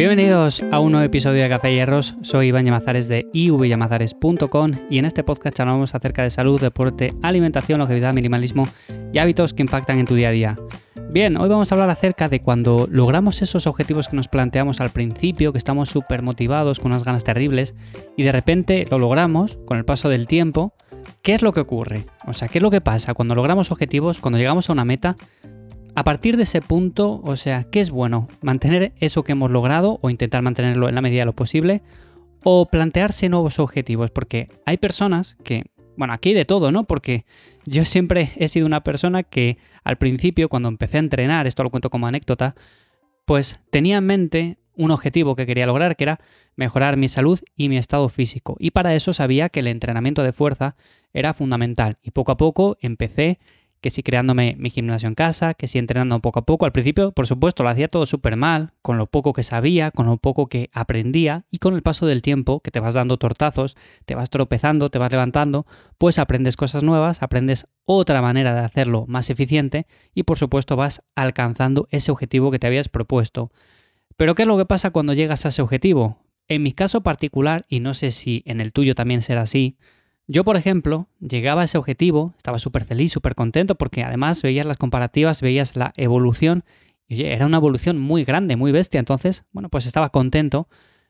Bienvenidos a un nuevo episodio de Café Hierros. Soy Iván Llamazares de ivyamazares.com y en este podcast charlamos acerca de salud, deporte, alimentación, longevidad, minimalismo y hábitos que impactan en tu día a día. Bien, hoy vamos a hablar acerca de cuando logramos esos objetivos que nos planteamos al principio, que estamos súper motivados, con unas ganas terribles, y de repente lo logramos con el paso del tiempo. ¿Qué es lo que ocurre? O sea, ¿qué es lo que pasa cuando logramos objetivos, cuando llegamos a una meta? A partir de ese punto, o sea, ¿qué es bueno? ¿Mantener eso que hemos logrado o intentar mantenerlo en la medida de lo posible? ¿O plantearse nuevos objetivos? Porque hay personas que, bueno, aquí hay de todo, ¿no? Porque yo siempre he sido una persona que al principio, cuando empecé a entrenar, esto lo cuento como anécdota, pues tenía en mente un objetivo que quería lograr, que era mejorar mi salud y mi estado físico. Y para eso sabía que el entrenamiento de fuerza era fundamental. Y poco a poco empecé que si creándome mi gimnasio en casa, que si entrenando poco a poco. Al principio, por supuesto, lo hacía todo súper mal, con lo poco que sabía, con lo poco que aprendía, y con el paso del tiempo, que te vas dando tortazos, te vas tropezando, te vas levantando, pues aprendes cosas nuevas, aprendes otra manera de hacerlo más eficiente y por supuesto vas alcanzando ese objetivo que te habías propuesto. Pero ¿qué es lo que pasa cuando llegas a ese objetivo? En mi caso particular, y no sé si en el tuyo también será así, yo, por ejemplo, llegaba a ese objetivo, estaba súper feliz, súper contento, porque además veías las comparativas, veías la evolución, y era una evolución muy grande, muy bestia, entonces, bueno, pues estaba contento,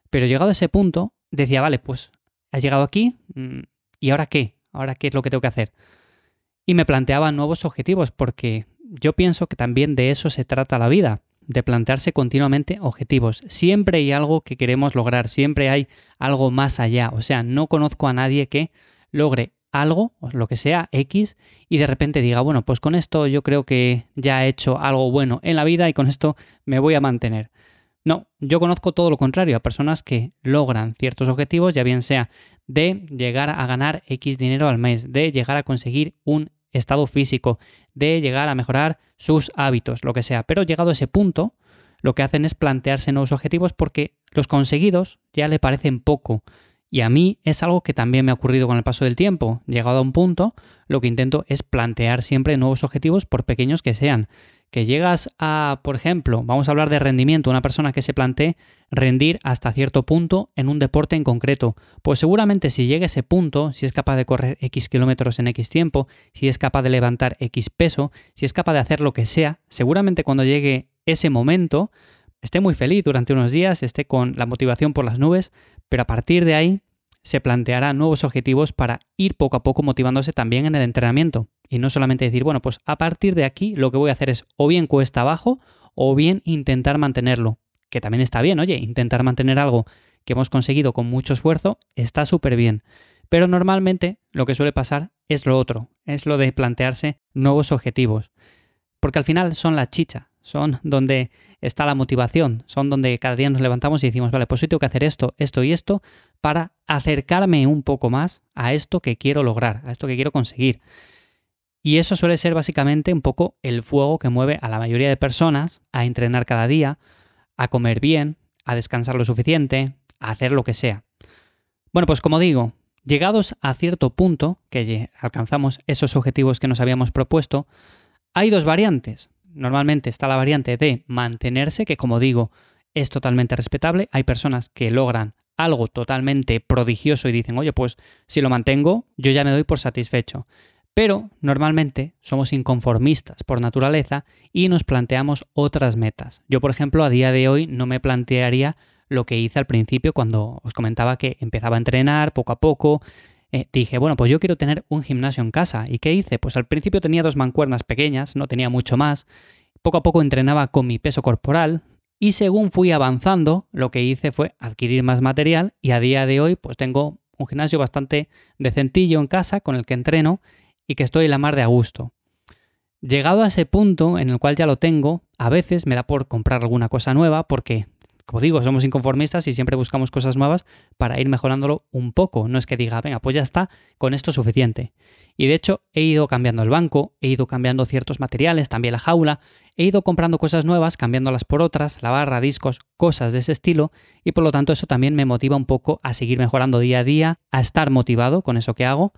pero llegado a ese punto, decía, vale, pues has llegado aquí, mm, ¿y ahora qué? ¿Ahora qué es lo que tengo que hacer? Y me planteaba nuevos objetivos, porque yo pienso que también de eso se trata la vida, de plantearse continuamente objetivos. Siempre hay algo que queremos lograr, siempre hay algo más allá. O sea, no conozco a nadie que logre algo, lo que sea, X, y de repente diga, bueno, pues con esto yo creo que ya he hecho algo bueno en la vida y con esto me voy a mantener. No, yo conozco todo lo contrario, a personas que logran ciertos objetivos, ya bien sea de llegar a ganar X dinero al mes, de llegar a conseguir un estado físico, de llegar a mejorar sus hábitos, lo que sea. Pero llegado a ese punto, lo que hacen es plantearse nuevos objetivos porque los conseguidos ya le parecen poco. Y a mí es algo que también me ha ocurrido con el paso del tiempo. Llegado a un punto, lo que intento es plantear siempre nuevos objetivos, por pequeños que sean. Que llegas a, por ejemplo, vamos a hablar de rendimiento, una persona que se plantee rendir hasta cierto punto en un deporte en concreto. Pues seguramente si llega a ese punto, si es capaz de correr X kilómetros en X tiempo, si es capaz de levantar X peso, si es capaz de hacer lo que sea, seguramente cuando llegue ese momento, esté muy feliz durante unos días, esté con la motivación por las nubes, pero a partir de ahí se planteará nuevos objetivos para ir poco a poco motivándose también en el entrenamiento. Y no solamente decir, bueno, pues a partir de aquí lo que voy a hacer es o bien cuesta abajo o bien intentar mantenerlo. Que también está bien, oye, intentar mantener algo que hemos conseguido con mucho esfuerzo está súper bien. Pero normalmente lo que suele pasar es lo otro, es lo de plantearse nuevos objetivos. Porque al final son la chicha, son donde está la motivación, son donde cada día nos levantamos y decimos, vale, pues hoy tengo que hacer esto, esto y esto para acercarme un poco más a esto que quiero lograr, a esto que quiero conseguir. Y eso suele ser básicamente un poco el fuego que mueve a la mayoría de personas a entrenar cada día, a comer bien, a descansar lo suficiente, a hacer lo que sea. Bueno, pues como digo, llegados a cierto punto, que alcanzamos esos objetivos que nos habíamos propuesto, hay dos variantes normalmente está la variante de mantenerse, que como digo, es totalmente respetable. Hay personas que logran algo totalmente prodigioso y dicen, oye, pues si lo mantengo, yo ya me doy por satisfecho. Pero normalmente somos inconformistas por naturaleza y nos planteamos otras metas. Yo, por ejemplo, a día de hoy no me plantearía lo que hice al principio cuando os comentaba que empezaba a entrenar poco a poco, eh, dije, bueno, pues yo quiero tener un gimnasio en casa. ¿Y qué hice? Pues al principio tenía dos mancuernas pequeñas, no tenía mucho más. Poco a poco entrenaba con mi peso corporal y según fui avanzando, lo que hice fue adquirir más material y a día de hoy pues tengo un gimnasio bastante decentillo en casa con el que entreno y que estoy la mar de a gusto. Llegado a ese punto en el cual ya lo tengo, a veces me da por comprar alguna cosa nueva porque como digo, somos inconformistas y siempre buscamos cosas nuevas para ir mejorándolo un poco. No es que diga, venga, pues ya está, con esto es suficiente. Y de hecho, he ido cambiando el banco, he ido cambiando ciertos materiales, también la jaula, he ido comprando cosas nuevas, cambiándolas por otras, la barra, discos, cosas de ese estilo, y por lo tanto eso también me motiva un poco a seguir mejorando día a día, a estar motivado con eso que hago.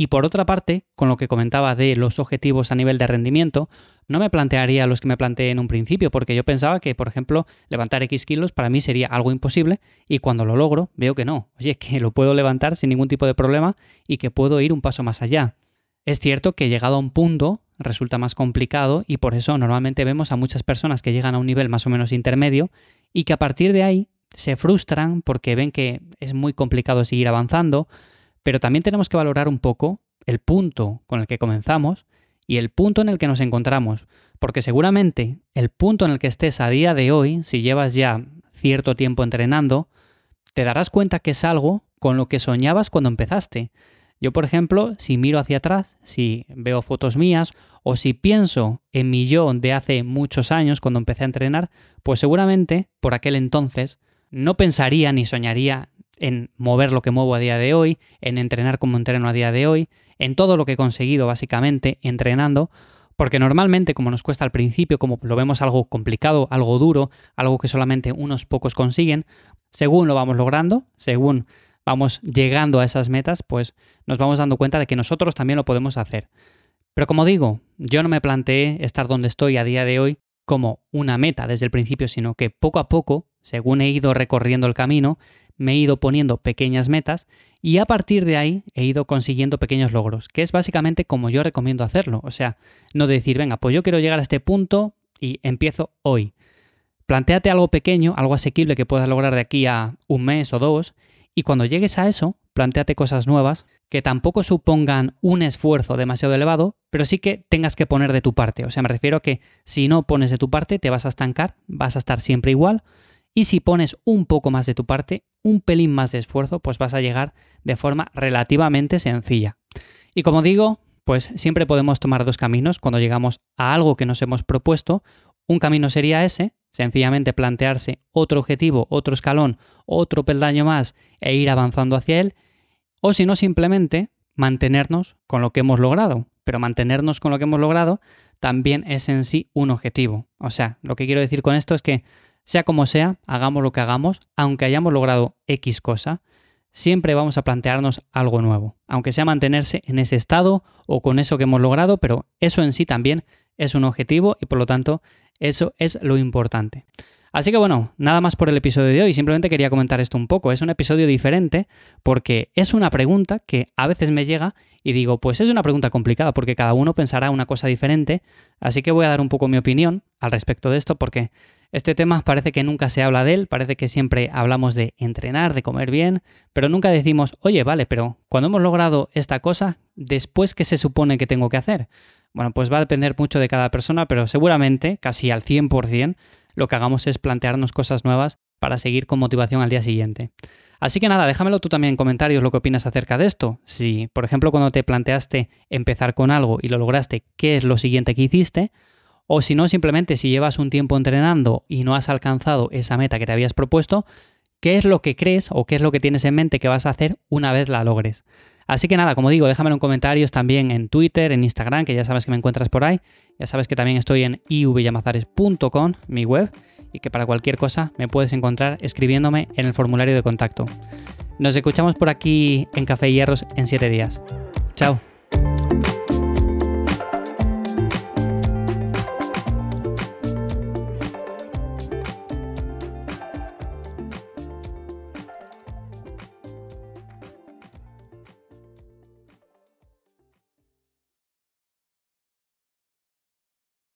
Y por otra parte, con lo que comentaba de los objetivos a nivel de rendimiento, no me plantearía los que me planteé en un principio, porque yo pensaba que, por ejemplo, levantar X kilos para mí sería algo imposible y cuando lo logro veo que no, oye, que lo puedo levantar sin ningún tipo de problema y que puedo ir un paso más allá. Es cierto que llegado a un punto resulta más complicado y por eso normalmente vemos a muchas personas que llegan a un nivel más o menos intermedio y que a partir de ahí se frustran porque ven que es muy complicado seguir avanzando, pero también tenemos que valorar un poco el punto con el que comenzamos y el punto en el que nos encontramos, porque seguramente el punto en el que estés a día de hoy, si llevas ya cierto tiempo entrenando, te darás cuenta que es algo con lo que soñabas cuando empezaste. Yo, por ejemplo, si miro hacia atrás, si veo fotos mías o si pienso en mi yo de hace muchos años cuando empecé a entrenar, pues seguramente por aquel entonces no pensaría ni soñaría en mover lo que muevo a día de hoy, en entrenar como entreno a día de hoy, en todo lo que he conseguido básicamente entrenando, porque normalmente como nos cuesta al principio, como lo vemos algo complicado, algo duro, algo que solamente unos pocos consiguen, según lo vamos logrando, según vamos llegando a esas metas, pues nos vamos dando cuenta de que nosotros también lo podemos hacer. Pero como digo, yo no me planteé estar donde estoy a día de hoy como una meta desde el principio, sino que poco a poco, según he ido recorriendo el camino, me he ido poniendo pequeñas metas y a partir de ahí he ido consiguiendo pequeños logros, que es básicamente como yo recomiendo hacerlo. O sea, no decir, venga, pues yo quiero llegar a este punto y empiezo hoy. Plantéate algo pequeño, algo asequible que puedas lograr de aquí a un mes o dos, y cuando llegues a eso, plantéate cosas nuevas que tampoco supongan un esfuerzo demasiado elevado, pero sí que tengas que poner de tu parte. O sea, me refiero a que si no pones de tu parte, te vas a estancar, vas a estar siempre igual, y si pones un poco más de tu parte, un pelín más de esfuerzo, pues vas a llegar de forma relativamente sencilla. Y como digo, pues siempre podemos tomar dos caminos cuando llegamos a algo que nos hemos propuesto. Un camino sería ese, sencillamente plantearse otro objetivo, otro escalón, otro peldaño más e ir avanzando hacia él. O si no, simplemente mantenernos con lo que hemos logrado. Pero mantenernos con lo que hemos logrado también es en sí un objetivo. O sea, lo que quiero decir con esto es que sea como sea, hagamos lo que hagamos, aunque hayamos logrado X cosa, siempre vamos a plantearnos algo nuevo, aunque sea mantenerse en ese estado o con eso que hemos logrado, pero eso en sí también es un objetivo y por lo tanto eso es lo importante. Así que bueno, nada más por el episodio de hoy, simplemente quería comentar esto un poco. Es un episodio diferente porque es una pregunta que a veces me llega y digo, pues es una pregunta complicada porque cada uno pensará una cosa diferente, así que voy a dar un poco mi opinión al respecto de esto porque este tema parece que nunca se habla de él, parece que siempre hablamos de entrenar, de comer bien, pero nunca decimos, oye, vale, pero cuando hemos logrado esta cosa, después, ¿qué se supone que tengo que hacer? Bueno, pues va a depender mucho de cada persona, pero seguramente, casi al 100%, lo que hagamos es plantearnos cosas nuevas para seguir con motivación al día siguiente. Así que nada, déjamelo tú también en comentarios lo que opinas acerca de esto. Si, por ejemplo, cuando te planteaste empezar con algo y lo lograste, ¿qué es lo siguiente que hiciste? O si no, simplemente si llevas un tiempo entrenando y no has alcanzado esa meta que te habías propuesto, ¿qué es lo que crees o qué es lo que tienes en mente que vas a hacer una vez la logres? Así que nada, como digo, déjamelo en comentarios también en Twitter, en Instagram, que ya sabes que me encuentras por ahí. Ya sabes que también estoy en ivyamazares.com, mi web, y que para cualquier cosa me puedes encontrar escribiéndome en el formulario de contacto. Nos escuchamos por aquí en Café Hierros en 7 días. Chao.